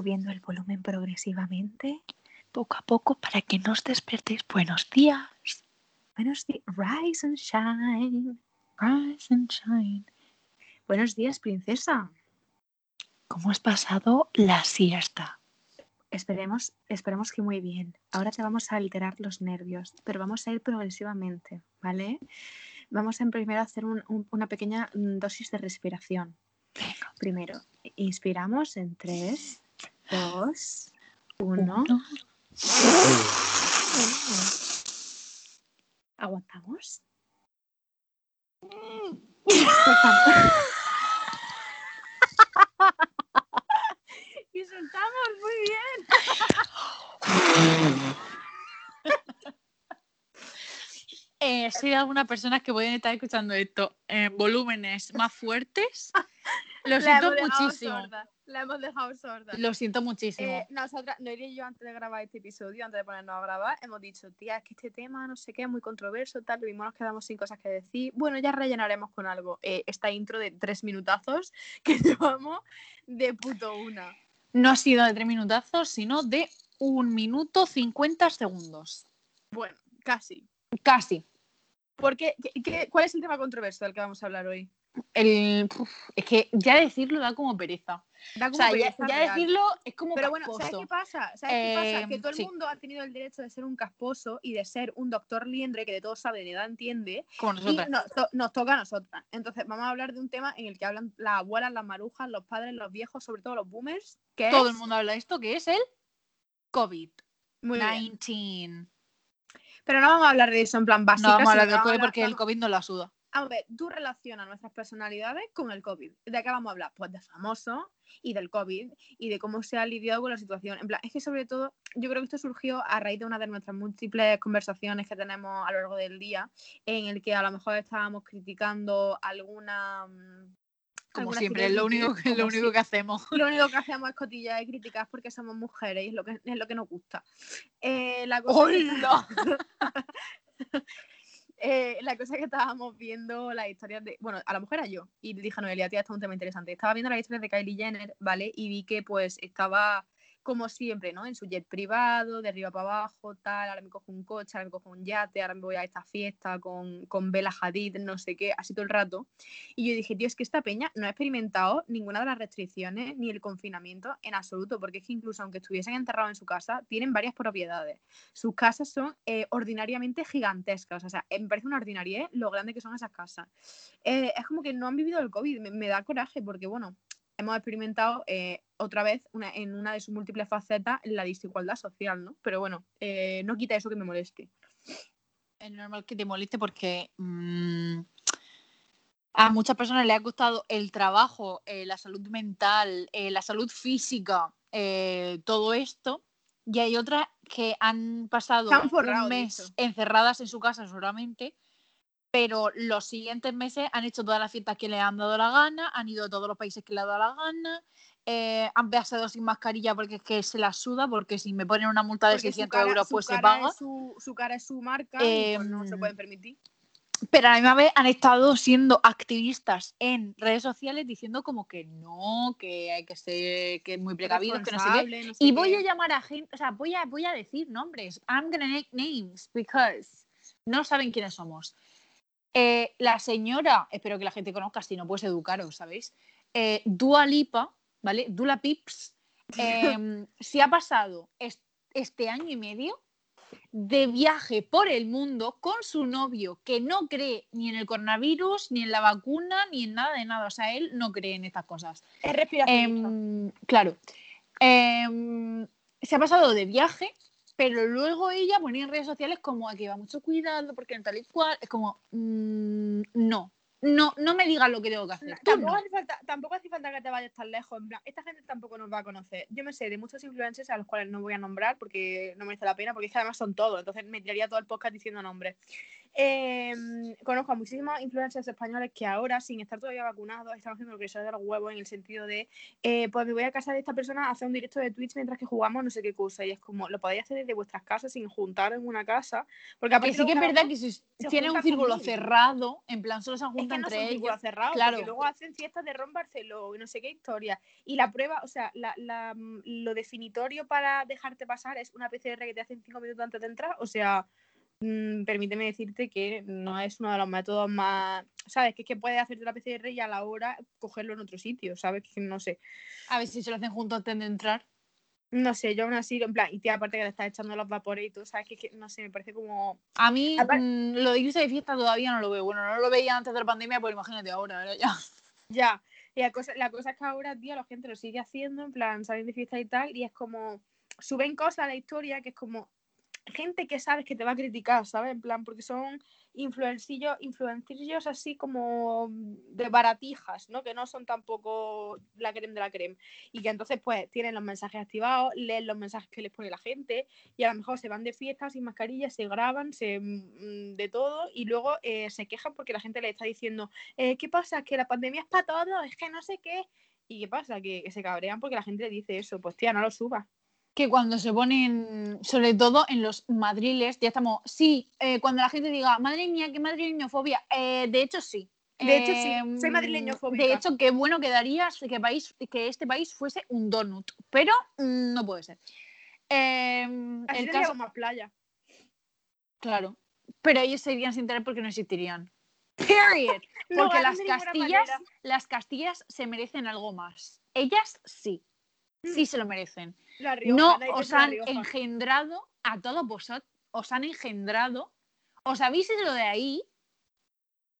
subiendo el volumen progresivamente. Poco a poco para que no os despertéis. Buenos días. Buenos días. Rise and shine. Rise and shine. Buenos días, princesa. ¿Cómo has pasado la siesta? Esperemos, esperemos que muy bien. Ahora te vamos a alterar los nervios, pero vamos a ir progresivamente, ¿vale? Vamos a primero a hacer un- un- una pequeña mm, dosis de respiración. Primero, inspiramos en 3, 2, 1. Uno. Aguantamos. y soltamos, muy bien. Eh, si hay algunas personas que pueden estar escuchando esto en volúmenes más fuertes, lo siento muchísimo. sorda, La hemos dejado sorda. Lo siento muchísimo. Eh, nosotras, Noelia y yo, antes de grabar este episodio, antes de ponernos a grabar, hemos dicho, tía, es que este tema, no sé qué, es muy controverso, tal, lo mismo nos quedamos sin cosas que decir. Bueno, ya rellenaremos con algo eh, esta intro de tres minutazos que llevamos de puto una. No ha sido de tres minutazos, sino de un minuto 50 segundos. Bueno, casi. Casi. Porque, ¿qué- qué- ¿Cuál es el tema controverso del que vamos a hablar hoy? El, uf, es que ya decirlo da como pereza. Da O como sea, ya, pereza ya real. decirlo es como Pero bueno, ¿sabes qué pasa? ¿Sabes qué pasa? Eh, Que todo el sí. mundo ha tenido el derecho de ser un casposo y de ser un doctor liendre que de todo sabe, de nada entiende, Como Y nosotras. nos, to- nos toca a nosotras. Entonces, vamos a hablar de un tema en el que hablan las abuelas, las marujas, los padres, los viejos, sobre todo los boomers, que Todo es... el mundo habla de esto, que es el COVID-19. Muy bien. Pero no vamos a hablar de eso en plan básico. No vamos a hablar del COVID porque el COVID no la suda. A ver, tú relacionas nuestras personalidades con el COVID. ¿De qué vamos a hablar? Pues de famosos y del COVID y de cómo se ha lidiado con la situación. En plan, es que sobre todo, yo creo que esto surgió a raíz de una de nuestras múltiples conversaciones que tenemos a lo largo del día, en el que a lo mejor estábamos criticando alguna. mm, Como siempre, es lo único, que, lo único que hacemos. lo único que hacemos es cotillas y críticas porque somos mujeres y es lo que, es lo que nos gusta. Eh, la, cosa que, ¡Hola! eh, la cosa es que estábamos viendo las historias de. Bueno, a la mujer era yo. Y dije a Noelia, tía, esto es un tema interesante. Estaba viendo las historias de Kylie Jenner, ¿vale? Y vi que pues estaba como siempre, ¿no? En su jet privado, de arriba para abajo, tal. Ahora me cojo un coche, ahora me cojo un yate, ahora me voy a esta fiesta con, con Bella Hadid, no sé qué, así todo el rato. Y yo dije, tío, es que esta peña no ha experimentado ninguna de las restricciones ni el confinamiento en absoluto, porque es que incluso aunque estuviesen encerrados en su casa, tienen varias propiedades. Sus casas son eh, ordinariamente gigantescas, o sea, eh, me parece una ordinariedad lo grande que son esas casas. Eh, es como que no han vivido el COVID, me, me da coraje porque, bueno, hemos experimentado eh, otra vez una- en una de sus múltiples facetas la desigualdad social, ¿no? Pero bueno, eh, no quita eso que me moleste. Es normal que te moleste porque mm, a muchas personas les ha costado el trabajo, eh, la salud mental, la salud física, todo esto. Y hay otras que han pasado han forrado, un mes encerradas en su casa solamente, pero los siguientes meses han hecho todas las fiestas que les han dado la gana, han ido a todos los países que les ha dado la gana, eh, han pasado sin mascarilla porque es que se la suda, porque si me ponen una multa de Porque su 600 cara- euros pues se paga. es Su, su cara es su marca y pues no se Em, pueden permitir. pero a la misma vez han estado siendo activistas en redes sociales diciendo como que no, que hay que ser que muy precavidos, que no sé qué. No sé Y voy qué. a llamar a gente, o sea, voy a, voy a decir nombres. I'm gonna make names because no saben quiénes somos. Eh, la señora, espero que la gente conozca, si no, pues educaros, ¿sabéis? Eh, Dua Lipa, ¿vale? Dula Pips, em, se ha pasado es- este año y medio de viaje por el mundo con su novio que no cree ni en el coronavirus, ni en la vacuna, ni en nada de nada. O sea, él no cree en estas cosas. Es respiración. Em, claro. Em, se ha pasado de viaje, pero luego ella ponía en redes sociales como que va mucho cuidado porque en tal y cual. Es como, mm, no, no, no me digas lo que tengo que hacer. Tú Tampoco, no. hace falta, tampoco hace falta que te vayas tan lejos. En plan, esta gente tampoco nos va a conocer. Yo me sé de muchos influencers a los cuales no voy a nombrar porque no merece la pena, porque es que además son todos. Entonces me tiraría todo el podcast diciendo nombres. Em, conozco a muchísimas influencers españoles que ahora, sin estar todavía vacunados, están haciendo lo que se de los huevos en el sentido de, eh, pues me voy a casa de esta persona a hacer un directo de Twitch mientras que jugamos no sé qué cosa. Y es como, lo podéis hacer desde vuestras casas sin juntar en una casa. Porque que sí que es verdad que si tiene un círculo cerrado, en plan solo se juntan entre ellos. Cerrado, claro. Porque luego hacen fiestas de ron Barcelona y no sé qué historia. Y la prueba, o sea, la, la, lo definitorio para dejarte pasar es una PCR que te hacen cinco minutos antes de entrar. O sea, Mm, permíteme decirte que no es uno de los métodos más, ¿sabes? Que es que puedes hacerte la PCR y a la hora cogerlo en otro sitio, ¿sabes? Que no sé. A ver si se lo hacen juntos antes de entrar. No sé, yo aún así, en plan, y tía, aparte que le estás echando los vapores y todo, ¿sabes? Que, no sé, me parece como. A mí, mm, lo de irse de fiesta todavía no lo veo. Bueno, no lo veía antes de la pandemia, pues imagínate ahora, ya. Ya. Y la cosa, la cosa es que ahora, tío, la gente lo sigue haciendo, en plan, salen de fiesta y tal, y es como. Suben cosas a la historia que es como, gente que sabes que te va a criticar, ¿sabes? En plan, porque son influencillos, influencillos así como de baratijas, ¿no? Que no son tampoco la creme de la creme. Y que entonces, pues, tienen los mensajes activados, leen los mensajes que les pone la gente, y a lo mejor se van de fiesta sin mascarilla, se graban, se mm, de todo, y luego eh, se quejan porque la gente le está diciendo, eh, ¿qué pasa? Que la pandemia es para todos, es que no sé qué. ¿Y qué pasa? Que, que se cabrean porque la gente le dice eso, pues tía, no lo subas que cuando se ponen, sobre todo en los madriles, ya estamos, sí, eh, cuando la gente diga, madre mía, qué madrileñofobia, eh, de hecho sí. De hecho sí, soy em, madrileñofóbica. De hecho, qué bueno quedaría que, país, que este país fuese un donut, pero mm, no puede ser. Em, el caso más playa. Claro, pero ellos se irían sin tener porque no existirían. Period. Porque las castillas, las castillas se merecen algo más. Ellas sí, sí mm. se lo merecen no os han engendrado a todos vosotros, os han engendrado, os habéis ido de ahí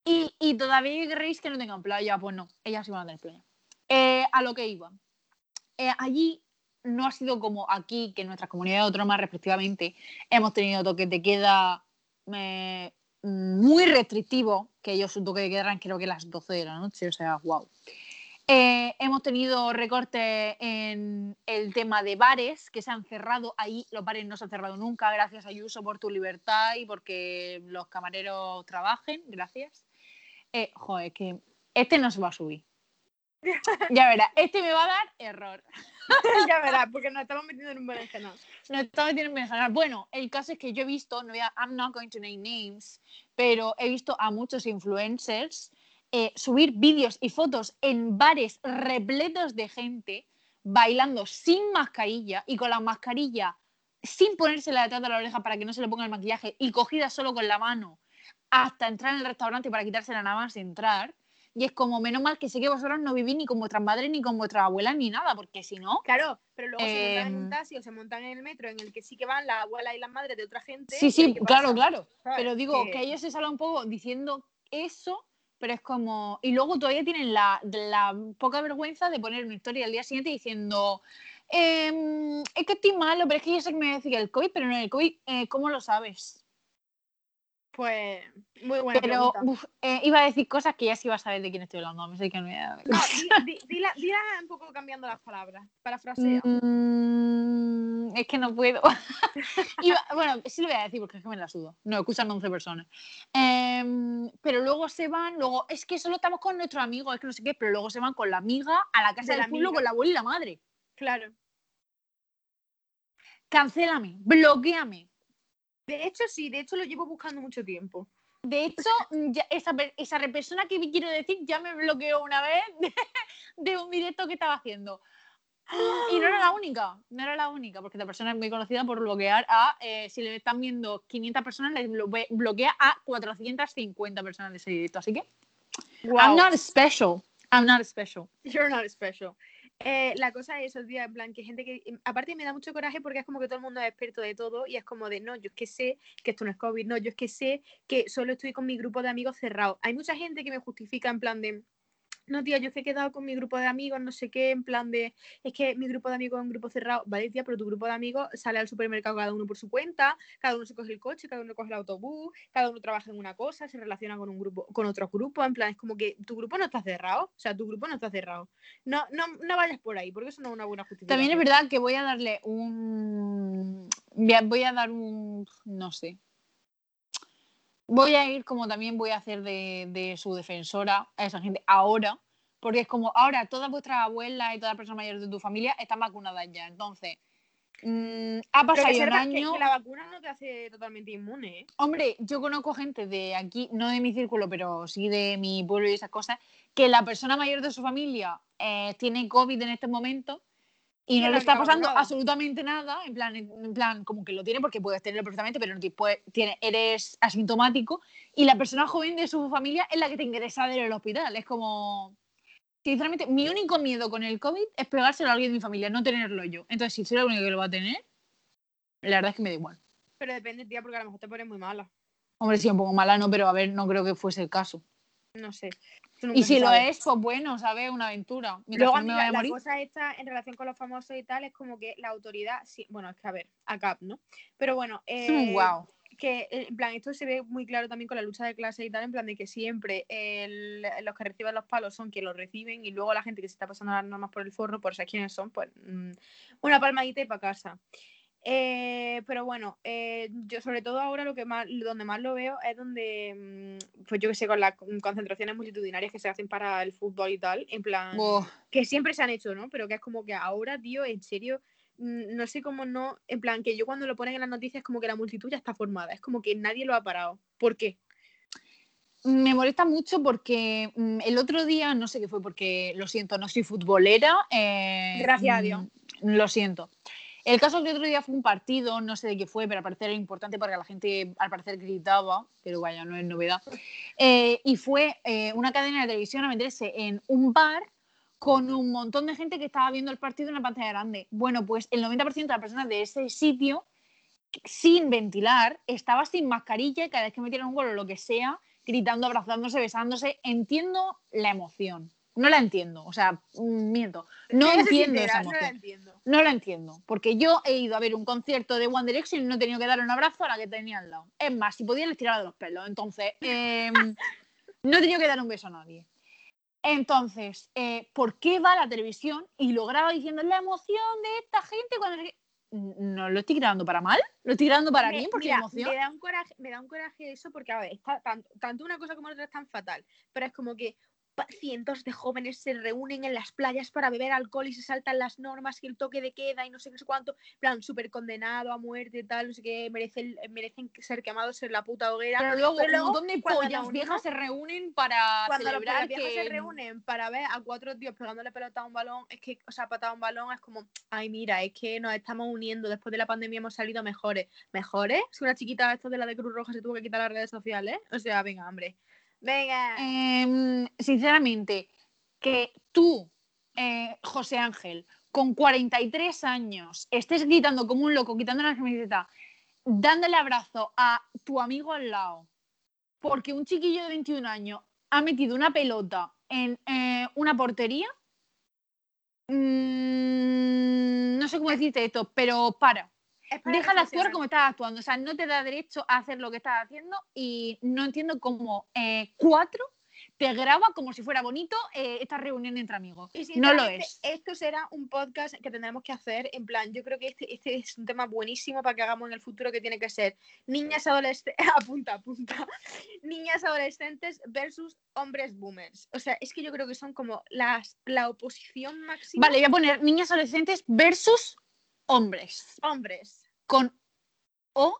y, todavía queréis que no tengan playa. Pues no, ellas iban a tener playa. Eh, a lo que iba. Eh, allí no ha sido como aquí, que en nuestras comunidades autónomas respectivamente hemos tenido toque de queda eh, muy restrictivo, que ellos su toque de queda eran creo que las 12 de la noche, o sea, wow. Eh, hemos tenido recortes en el tema de bares que se han cerrado. Ahí los bares no se han cerrado nunca. Gracias Ayuso por tu libertad y porque los camareros trabajen. Gracias. Eh, joder, que este no se va a subir. ya verás, este me va a dar error. ya verás, porque nos estamos metiendo en un berenjenal. Nos estamos metiendo en un berenjenal. Bueno, el caso es que yo he visto, no voy a, I'm not going to name names, pero he visto a muchos influencers eh, subir vídeos y fotos en bares repletos de gente bailando sin mascarilla y con la mascarilla sin ponérsela detrás de la oreja para que no se le ponga el maquillaje y cogida solo con la mano hasta entrar en el restaurante para quitársela nada más entrar. Y es como, menos mal que sé que vosotros no vivís ni con vuestras madres, ni con vuestras abuelas, ni nada, porque si no. Claro, pero luego se montan en un em, taxi o se montan en el metro en el que sí que van las abuelas y las madres de otra gente. Sí, sí, claro, claro. Pero digo que ellos se salen un poco diciendo eso pero es como. Y luego todavía tienen la, poca vergüenza de poner una historia al día siguiente diciendo. Em, es que estoy malo, pero es que yo sé que me voy a decir el COVID, pero no el COVID, eh, ¿cómo lo sabes? Pues muy buena Pero eh, iba a decir cosas que ya sí vas a saber de quién estoy hablando. Sé que no, no dila, un poco cambiando las palabras, parafrasea. Mm, es que no puedo. bueno, sí lo voy a decir porque es que me la sudo. No, escuchan 11 personas. Em, pero luego se van, luego, es que solo estamos con nuestro amigo, es que no sé qué, pero luego se van con la amiga a la casa del pueblo con la abuela y la madre. Claro. Cancélame, bloqueame, de hecho, sí, de hecho lo llevo buscando mucho tiempo. De hecho, esa, esa persona que quiero decir ya me bloqueó una vez de, un directo que estaba haciendo. Y no era la única, no era la única, porque esta persona es muy conocida por bloquear a, eh, si le están viendo 500 personas, le bloquea a 450 personas de ese directo. Así que, I'm not special. I'm not special. You're not special. Eh, la cosa es, día en plan, que gente que. Em, aparte, me da mucho coraje porque es como que todo el mundo es experto de todo y es como de, no, yo es que sé que esto no es COVID, no, yo es que sé que solo estoy con mi grupo de amigos cerrado. Hay mucha gente que me justifica en plan de, no, tía, yo es que he quedado con mi grupo de amigos, no sé qué, en plan de, es que mi grupo de amigos es un grupo cerrado, vale, tía, pero tu grupo de amigos sale al supermercado cada uno por su cuenta, cada uno se coge el coche, cada uno coge el autobús, cada uno trabaja en una cosa, se relaciona con un grupo, con otro grupo, en plan, es como que tu grupo no está cerrado, o sea, tu grupo no está cerrado. No, no, no vayas por ahí, porque eso no es una buena justificación. También es verdad que voy a darle un, voy a dar un, no sé, voy a ir como también voy a hacer de, de su defensora a esa gente ahora, porque es como ahora todas vuestras abuelas y todas las personas mayores de tu familia están vacunadas ya. Entonces, mm, ha pasado que ya un que- año. que la vacuna no te hace totalmente inmune, ¿eh? Hombre, yo conozco gente de aquí, no de mi círculo, pero sí de mi pueblo y esas cosas, que la persona mayor de su familia eh, tiene COVID en este momento y no le está pasando absolutamente nada, en plan, en plan, como que lo tiene porque puedes tenerlo perfectamente, pero no te puede- tiene, eres asintomático y la persona joven de su familia es la que te ingresa en el hospital. Es como, sinceramente, mi único miedo con el COVID es pegárselo a alguien de mi familia, no tenerlo yo. Entonces, si soy la única que lo va a tener, la verdad es que me da igual. Pero depende, tía, porque a lo mejor te pones muy mala. Hombre, sí, un poco mala, no, pero a ver, no creo que fuese el caso. No sé. Y si lo es, pues bueno, ¿sabes? Una aventura. Mientras Luego, me a la morir. cosa esta en relación con los famosos y tal es como que la autoridad, sí, bueno, es que a ver, ACAP, ¿no? Pero bueno, eh, wow. que eh, en plan, esto se ve muy claro también con la lucha de clase y tal, en plan de que siempre el- los que reciben los palos son quienes los reciben y luego la gente que se está pasando las normas por el forro, por ser quienes son, pues mm, una palmadita y para casa. Eh, pero bueno, eh, yo sobre todo ahora lo que más, donde más lo veo es donde, mm, pues yo que sé, con las con- concentraciones multitudinarias que se hacen para el fútbol y tal, en plan, que siempre se han hecho, ¿no? Pero que es como que ahora, tío, en serio, mm, no sé cómo no, en plan, que yo cuando lo ponen en las noticias es como que la multitud ya está formada, es como que nadie lo ha parado. ¿Por qué? Me molesta mucho porque mm, el otro día, no sé qué fue, porque lo siento, no soy futbolera. eh, Gracias a Dios. Lo siento. El caso es que otro día fue un partido, no sé de qué fue, pero al parecer era importante porque la gente al parecer gritaba, pero vaya, no es novedad. Eh, y fue eh, una cadena de televisión a meterse en un bar con un montón de gente que estaba viendo el partido en la pantalla grande. Bueno, pues el 90% de las personas de ese sitio, sin ventilar, estaba sin mascarilla y cada vez que metieron un gol o lo que sea, gritando, abrazándose, besándose. Entiendo la emoción. No la entiendo, o sea, mm, miento. No entiendo sincera, esa No la emoción. entiendo. No la entiendo, porque yo he ido a ver un concierto de One Direction y no he tenido que darle un abrazo a la que tenía al lado. Es más, si podía les tiraba de los pelos. Entonces, eh, no he tenido que dar un beso a nadie. Entonces, eh, ¿por qué va a la televisión y lo graba diciendo la emoción de esta gente cuando... no sé qué"? No lo estoy grabando para mal, lo estoy grabando para Me- bien porque mira, emoción. Me da un coraje, me da un coraje eso porque, a ver, está tanto, tanto una cosa como la otra es tan fatal, pero es como que cientos de jóvenes se reúnen en las playas para beber alcohol y se saltan las normas y el toque de queda y no sé qué sé cuánto, plan, súper condenado a muerte, tal, no sé qué, merecen, merecen ser quemados en la puta hoguera. Pero luego pero luego, un montón de cuando pollas nos viejas se reúnen para Cuando los celebrar viejos que... se reúnen para ver a cuatro tíos pegándole pelota a un balón, es que, o sea, patada a un balón es como, ay, mira, es que nos estamos uniendo, después de la pandemia hemos salido mejores. ¿Mejores? Si una chiquita esto de la de Cruz Roja se tuvo que quitar las redes sociales, o sea, venga, hombre. Venga. Em, sinceramente, que tú, eh, José Ángel, con 43 años, estés gritando como un loco, quitando la camiseta, dándole abrazo a tu amigo al lado, porque un chiquillo de 21 años ha metido una pelota en eh, una portería. mm, no sé cómo decirte esto, pero para. Deja de actuar como estás actuando. O sea, no te da derecho a hacer lo que estás haciendo y no entiendo cómo eh, cuatro te graba como si fuera bonito eh, esta reunión entre amigos. Y No lo es. Esto será un podcast que tendremos que hacer. En plan, yo creo que este, este es un tema buenísimo para que hagamos en el futuro que tiene que ser niñas adolescentes. apunta, apunta. Niñas adolescentes versus hombres boomers. O sea, es que yo creo que son como las, la oposición máxima. Vale, voy a poner niñas adolescentes versus hombres. Hombres. Con O,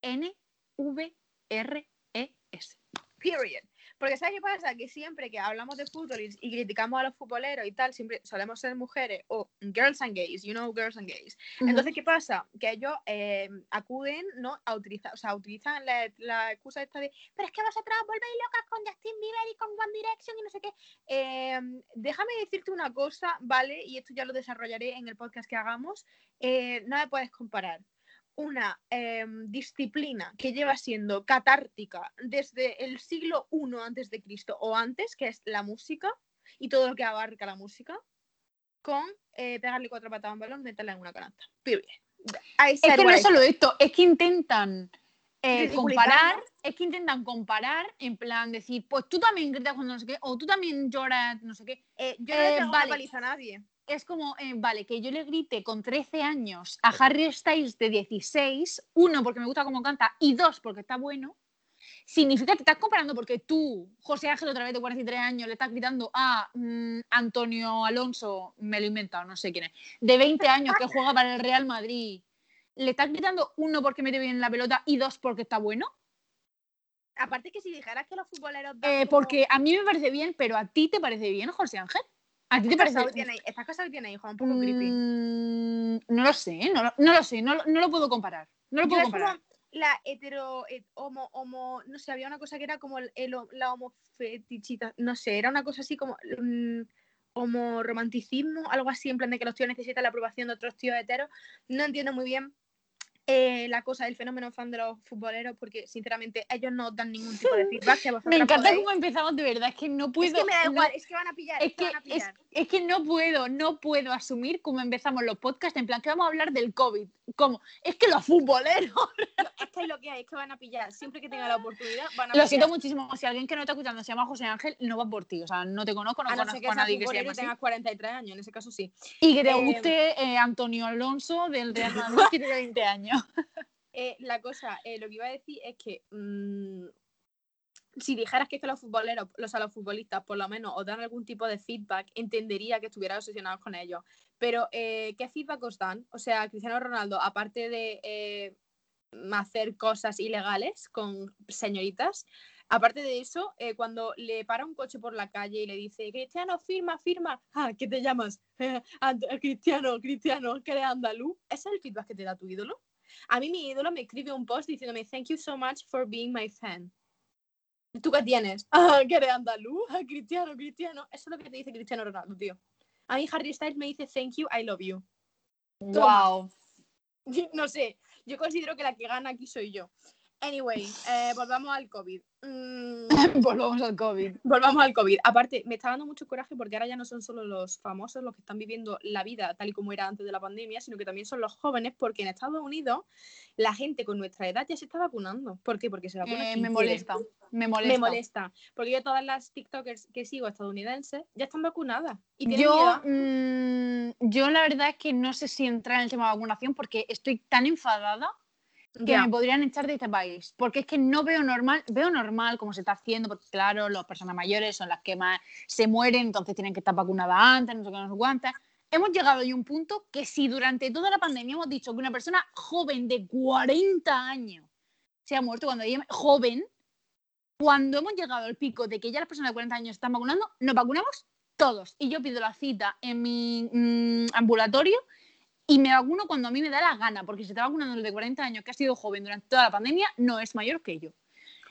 N, V, R, E, S. Period. Porque ¿sabes qué pasa? Que siempre que hablamos de fútbol y, y criticamos a los futboleros y tal, siempre solemos ser mujeres o girls and gays, you know, girls and gays. Entonces, ¿qué pasa? Que ellos eh, acuden, ¿no? A utilizar, o sea, utilizan la, la excusa esta de, pero es que vosotras volvéis locas con Justin Bieber y con One Direction y no sé qué. Eh, déjame decirte una cosa, ¿vale? Y esto ya lo desarrollaré en el podcast que hagamos. Eh, no me puedes comparar una eh, disciplina que lleva siendo catártica desde el siglo I antes de Cristo o antes, que es la música y todo lo que abarca la música, con eh, pegarle cuatro patadas a un balón, meterla en una canasta. Es que no es solo esto, es que intentan eh, comparar, es que intentan comparar en plan decir, pues tú también gritas cuando no sé qué, o tú también lloras, no sé qué. Eh, yo no Eh, le vale. paliza a nadie. Es como, eh, vale, que yo le grite con 13 años a Harry Styles de 16, uno, porque me gusta cómo canta, y dos, porque está bueno. significa que te estás comparando porque tú, José Ángel, otra vez de 43 años, le estás gritando a mm, Antonio Alonso, me lo he inventado, no sé quién es, de 20 años que juega para el Real Madrid, le estás gritando uno porque mete bien la pelota y dos porque está bueno. Aparte que si dijeras que los futboleros... Eh, porque a mí me parece bien, pero a ti te parece bien, José Ángel. ¿A ti te parece bien? Esta cosa que tiene hijo, un poco creepy. Mm, no lo sé, no, no lo sé, no, no, lo puedo comparar. No lo puedo comparar la hetero, homo, homo, no sé, había una cosa que era como el, la homofetichita, no sé, era una cosa así como um, homoromanticismo, algo así, en plan de que los tíos necesitan la aprobación de otros tíos heteros. No entiendo muy bien eh, la cosa del fenómeno fan de los futboleros, porque sinceramente ellos no dan ningún tipo de feedback. me encanta cómo empezamos de verdad, es que no puedo. Es que me da igual, es que van a pillar. Es, que, Es, que no puedo, no puedo asumir cómo empezamos los podcasts, en plan que vamos a hablar del COVID. ¿Cómo? Es que los futboleros. es que es lo que hay, es que van a pillar. Siempre que tengan la oportunidad, van a Lo siento muchísimo. Si alguien que no está escuchando se llama José Ángel, no va por ti. O sea, no te conozco, no, conozco a nadie que se llame. que tengas 43 años, en ese caso sí. Y que te eh, guste eh, Antonio Alonso del Real Madrid, que tiene 20 años. Eh, la cosa, eh, lo que iba a decir es que mm, si dijeras que, es que los futboleros, los, a los futbolistas por lo menos os dan algún tipo de feedback, entendería que estuvieras obsesionados con ellos. Pero, eh, ¿qué feedback os dan? O sea, Cristiano Ronaldo, aparte de hacer cosas ilegales con señoritas, aparte de eso, cuando le para un coche por la calle y le dice, Cristiano, firma, firma, ah, ¿qué te llamas? Cristiano, Cristiano, que eres andaluz. ¿Ese es el feedback que te da tu ídolo? A mí mi ídolo me escribe un post diciéndome, thank you so much for being my fan. ¿Tú qué tienes? Ah, que eres andaluz, ah, cristiano, cristiano. Eso es lo que te dice Cristiano Ronaldo, tío. A mí Harry Styles me dice, thank you, I love you. Wow. No sé, yo considero que la que gana aquí soy yo. Anyway, eh, volvamos al COVID. Mm. volvamos al COVID. Volvamos al COVID. Aparte, me está dando mucho coraje porque ahora ya no son solo los famosos los que están viviendo la vida tal y como era antes de la pandemia, sino que también son los jóvenes, porque en Estados Unidos la gente con nuestra edad ya se está vacunando. ¿Por qué? Porque se vacuna. Eh, me molesta. Me molesta. Me molesta. Porque yo todas las TikTokers que sigo estadounidenses ya están vacunadas. Y yo, mm, yo la verdad es que no sé si entrar en el tema de vacunación porque estoy tan enfadada que me podrían echar de este país, porque es que no veo normal, veo normal como se está haciendo, porque claro, las personas mayores son las que más se mueren, entonces tienen que estar vacunadas antes, no sé qué, no sé. Hemos llegado a un punto que si durante toda la pandemia hemos dicho que una persona joven de 40 años se ha muerto cuando ella joven, cuando hemos llegado al pico de que ya las personas de 40 años están vacunando, nos vacunamos todos. Y yo pido la cita en mi mm, ambulatorio y me vacuno cuando a mí me da la gana, porque si está vacunando el de 40 años que ha sido joven durante toda la pandemia, no es mayor que yo.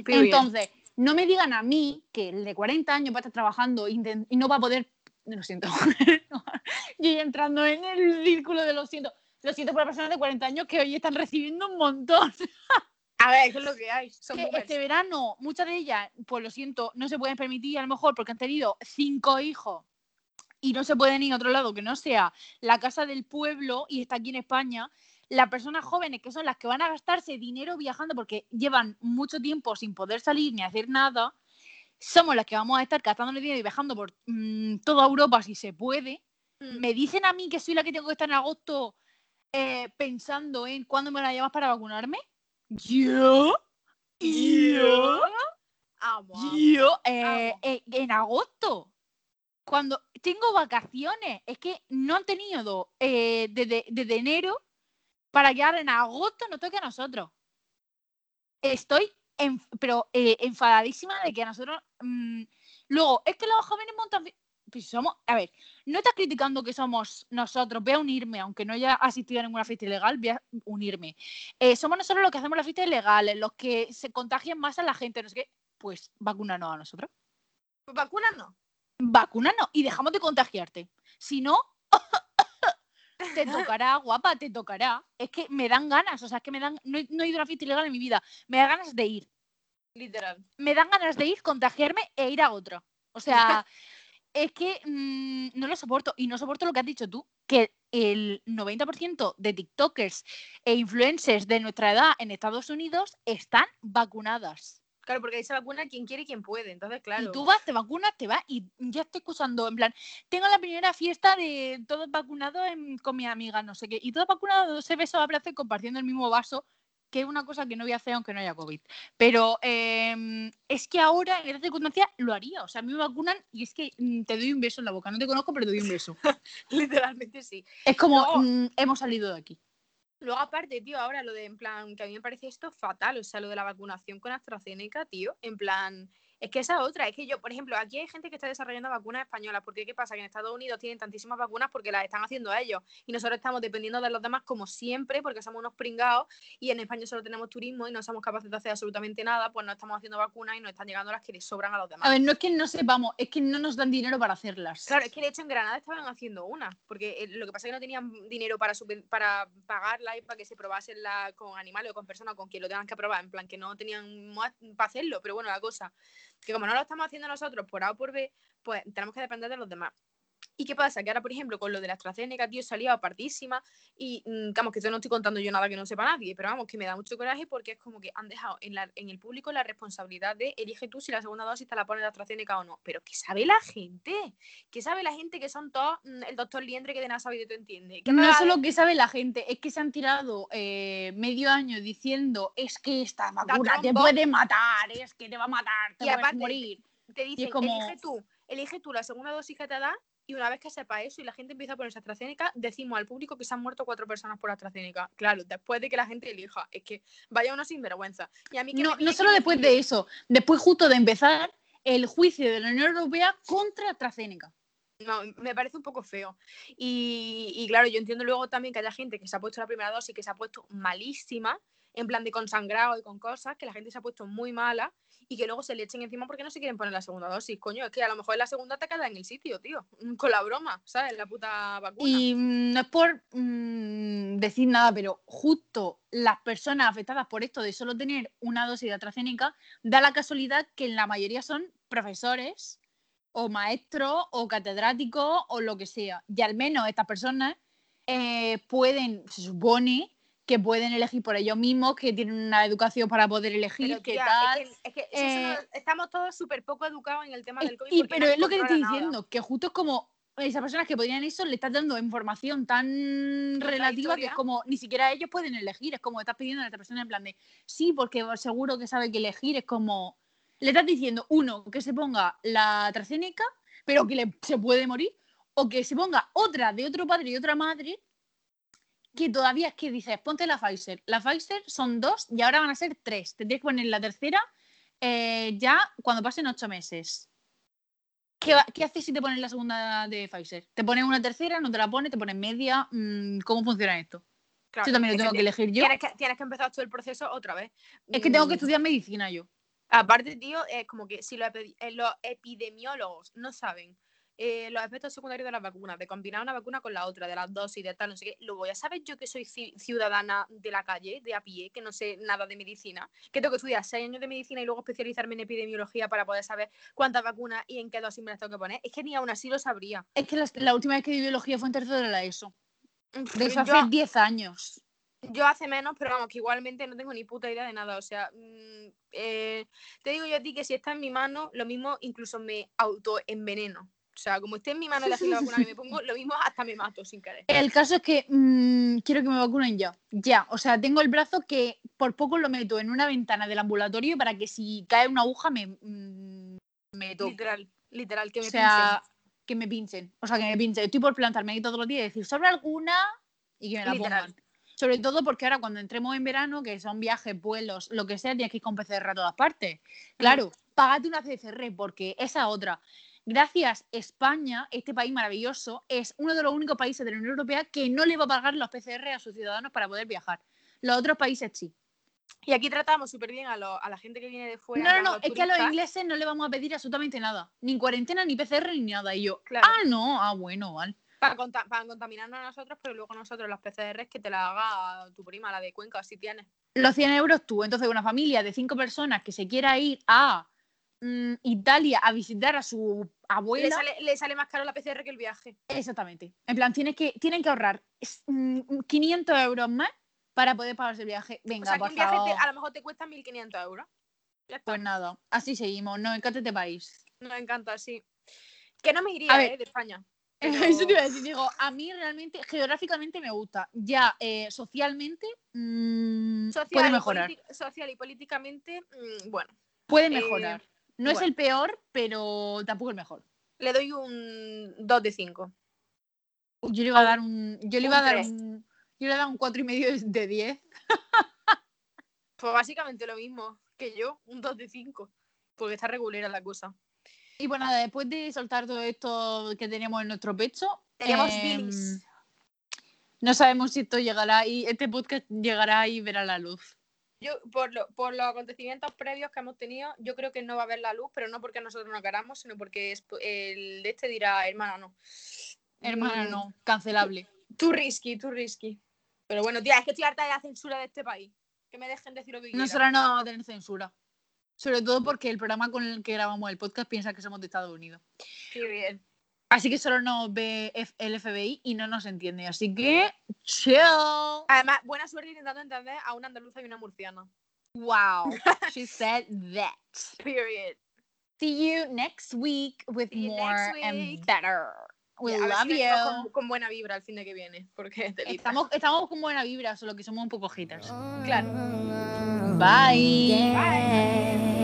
Entonces, no me digan a mí que el de 40 años va a estar trabajando y no va a poder. Lo siento. yo ya entrando en el círculo de lo siento. Lo siento por las personas de 40 años que hoy están recibiendo un montón. A ver, eso es lo que hay. este verano, muchas de ellas, pues lo siento, no se pueden permitir a lo mejor porque han tenido cinco hijos y no se pueden ir a otro lado que no sea la casa del pueblo y está aquí en España, las personas jóvenes que son las que van a gastarse dinero viajando porque llevan mucho tiempo sin poder salir ni hacer nada, somos las que vamos a estar gastando el dinero y viajando por mm, toda Europa si se puede. Mm. Me dicen a mí que soy la que tengo que estar en agosto eh, pensando en cuándo me la llevas para vacunarme. Yo, yo, yo, eh, eh, en agosto cuando tengo vacaciones, es que no han tenido eh, desde, enero para que ahora en agosto no toque a nosotros. Estoy pero eh, enfadadísima de que a nosotros. Mm, luego, es que los jóvenes montan. Pues somos, a ver, no estás criticando que somos nosotros, voy a unirme, aunque no haya asistido a ninguna fiesta ilegal, voy a unirme. Eh, somos nosotros los que hacemos las fiestas ilegales, los que se contagian más a la gente, no sé qué, pues vacúnanos a nosotros. Pues vacúnanos vacúnanos y dejamos de contagiarte. Si no, te tocará, guapa, te tocará. Es que me dan ganas, o sea, es que me dan, no he, ido a una fiesta ilegal en mi vida, me da ganas de ir. Literal. Me dan ganas de ir, contagiarme e ir a otra. O sea, es que mm, no lo soporto. Y no soporto lo que has dicho tú, que el 90% de TikTokers e influencers de nuestra edad en Estados Unidos están vacunadas. Claro, porque ahí se vacuna quien quiere y quien puede. Entonces, claro. Y tú vas, te vacunas, te vas y ya estoy escuchando, en plan, tengo la primera fiesta de todos vacunados con mi amiga, no sé qué. Y todos vacunados, se besos a placer compartiendo el mismo vaso. que es una cosa que no voy a hacer aunque no haya COVID. Pero em, es que ahora, en esta circunstancia, lo haría. O sea, a mí me vacunan y es que mm, te doy un beso en la boca. No te conozco, pero te doy un beso. Literalmente sí. Es como, mm, hemos salido de aquí. Luego, aparte, tío, ahora lo de, en plan, que a mí me parece esto fatal, o sea, lo de la vacunación con AstraZeneca, tío, en plan, es que esa otra, es que yo, por ejemplo, aquí hay gente que está desarrollando vacunas españolas, porque ¿qué pasa? Que en Estados Unidos tienen tantísimas vacunas porque las están haciendo ellos, y nosotros estamos dependiendo de los demás como siempre, porque somos unos pringados, y en España solo tenemos turismo y no somos capaces de hacer absolutamente nada, pues no estamos haciendo vacunas y nos están llegando las que les sobran a los demás. A ver, no es que no sepamos, es que no nos dan dinero para hacerlas. Claro, es que de hecho en Granada estaban haciendo una, porque eh, lo que pasa es que no tenían dinero para, para pagarla y para que se probasen la, con animales o con personas con quien lo tengan que probar, en plan que no tenían para hacerlo, pero bueno, la cosa, que como no lo estamos haciendo nosotros por A o por B, pues tenemos que depender de los demás. ¿Y qué pasa? Que ahora, por ejemplo, con lo de la AstraZeneca, tío, salía apartísima y, mm, vamos, que yo no estoy contando yo nada que no sepa nadie, pero vamos, que me da mucho coraje porque es como que han dejado en, la- en el público la responsabilidad de elige tú si la segunda dosis te la pones de AstraZeneca o no. Pero ¿qué sabe la gente? ¿Qué sabe la gente que son todos mm, el doctor Liendre que de nada sabe y tú entiendes? ¿Qué No solo que sabe la gente, es que se han tirado eh, medio año diciendo es que esta vacuna te puede matar, es que te va a matar, te Y puedes aparte, morir. te dicen, como- elige tú, elige tú la segunda dosis que te da y una vez que sepa eso y la gente empieza a ponerse AstraZeneca, decimos al público que se han muerto cuatro personas por AstraZeneca. Claro, después de que la gente elija. Es que vaya uno sinvergüenza. Y a mí que No, no solo que después de eso, después justo de empezar el juicio de la Unión Europea contra AstraZeneca. No, me parece un poco feo. Y, y claro, yo entiendo luego también que haya gente que se ha puesto la primera dosis que se ha puesto malísima, en plan de consangrado y con cosas, que la gente se ha puesto muy mala y que luego se le echen encima porque no se quieren poner la segunda dosis. Coño, es que a lo mejor en la segunda te queda en el sitio, tío. Mm, Con la broma, ¿sabes? La puta vacuna. Y mm, no es por mm, decir nada, pero justo las personas afectadas por esto de solo tener una dosis de AstraZeneca, da la casualidad que la mayoría son profesores o maestros o catedráticos o lo que sea. Y al menos estas personas eh, pueden, se supone que pueden elegir por ellos mismos, que tienen una educación para poder elegir, Pero, que tía, tal. Es que, es que eso- eso eh, no- estamos todos súper poco educados en el tema Es- del COVID. y- pero es lo que te estoy nada. diciendo, que justo es como esas personas que podrían eso le estás dando información tan relativa que es como ni siquiera ellos pueden elegir, es como estás pidiendo a esta persona en plan de sí, porque seguro que sabe que elegir, es como le estás diciendo uno que se ponga la AstraZeneca, pero que le, se puede morir, o que se ponga otra de otro padre y otra madre que todavía es que dices, ponte la Pfizer. La Pfizer son dos y ahora van a ser tres. Tendrías que poner la tercera eh, ya cuando pasen ocho meses. ¿Qué, qué haces si te pones la segunda de Pfizer? ¿Te pones una tercera, no te la pones, te pones media? Mm, ¿Cómo funciona esto? Claro, Yo también lo tengo que te- elegir yo. Tienes que, tienes que empezar todo el proceso otra vez. Es que tengo que Mm, estudiar medicina yo. Aparte, tío, es como que si los, eh, los epidemiólogos no saben eh, los efectos secundarios de las vacunas, de combinar una vacuna con la otra, de las dosis, de tal, no sé qué, lo voy a saber yo que soy ci- ciudadana de la calle, de a pie, que no sé nada de medicina, que tengo que estudiar seis años de medicina y luego especializarme en epidemiología para poder saber cuántas vacunas y en qué dosis me las tengo que poner. Es que ni aún así lo sabría. Es que la, la última vez que di biología fue en tercero de la ESO. De eso hace 10 años. yo hace menos, pero vamos, que igualmente no tengo ni puta idea de nada. O sea, mm, eh, te digo yo a ti que si está en mi mano, lo mismo incluso me autoenveneno. O sea, como esté en mi mano elegir la vacuna que me pongo, lo mismo hasta me mato sin querer. El caso es que mm, quiero que me vacunen ya. Ya. O sea, tengo el brazo que por poco lo meto en una ventana del ambulatorio para que si cae una aguja me, mm, me toque. Literal, literal, que O me sea, que me pinchen. O sea, que me pinchen. Estoy por plantarme ahí todos los días y decir, ¿sobre alguna? Y que me la Literal. pongan. Sobre todo porque ahora cuando entremos en verano, que son viajes, vuelos, lo que sea, tienes que ir con PCR a todas partes. Claro, págate una PCR porque esa otra. Gracias, España, este país maravilloso, es uno de los únicos países de la Unión Europea que no le va a pagar los PCR a sus ciudadanos para poder viajar. Los otros países sí. Y aquí tratamos súper bien a, lo- a la gente que viene de fuera. No, no, no, es que a los ingleses no le vamos a pedir absolutamente nada. Ni cuarentena, ni PCR, ni nada. Y yo, Claro. ah, no, ah, bueno, vale. Para, conta- para contaminarnos a nosotros, pero luego nosotros las PCRs que te la haga tu prima, la de Cuenca, si tienes. los 100 euros tú. Entonces, una familia de cinco personas que se quiera ir a mm, Italia a visitar a su Le abuela. sale, le sale más caro la PCR que el viaje. Exactamente. En plan, tienes que, tienen que ahorrar es, mm, 500 euros más para poder pagarse el viaje. O Venga, sea, que un viaje te- a lo mejor te cuesta 1.500 euros. Ya está. Pues nada, así seguimos. Nos encanta este país. Nos encanta, sí. Que no me iría, A ver. eh, de España. pero- Eso te iba a decir, digo, a mí realmente, geográficamente me gusta. Ya, eh, socialmente, mm, social, puede y mejorar. politi- social y políticamente, bueno, Puede eh, no es el peor, pero tampoco el mejor. le doy un 2 de 5. Yo le iba a dar un. Yo le iba a dar un. Yo le he dado un 4,5 y medio de 10. Pues básicamente lo mismo que yo, un 2 de 5. Porque está regulera la cosa. Y bueno, después de soltar todo esto que tenemos en nuestro pecho. Tenemos em, bilis. No sabemos si esto llegará y este podcast llegará y verá la luz. Yo, por, lo- por los acontecimientos previos que hemos tenido, yo creo que no va a ver la luz, pero no porque nosotros no queramos, sino porque es- el de este dirá, hermana, no. Hermana, Mm, no, cancelable. Too risky, too risky. Pero bueno, tía, es que estoy harta de la censura de este país. Que me dejen decir lo que. Nosotros no vamos a tener censura. Sobre todo porque el programa con el que grabamos el podcast piensa que somos de Estados Unidos. Qué bien. Así que solo nos ve el FBI y no nos entiende. Así que, chill. Además, buena suerte intentando entender a una andaluza y una murciana. Wow. She said that. Period. See you next week with See more next and week. better. We ver love you. Con, con buena vibra el fin de que viene, porque. Estamos, estamos con buena vibra, solo que somos un poco haters. Claro. Bye. Bye.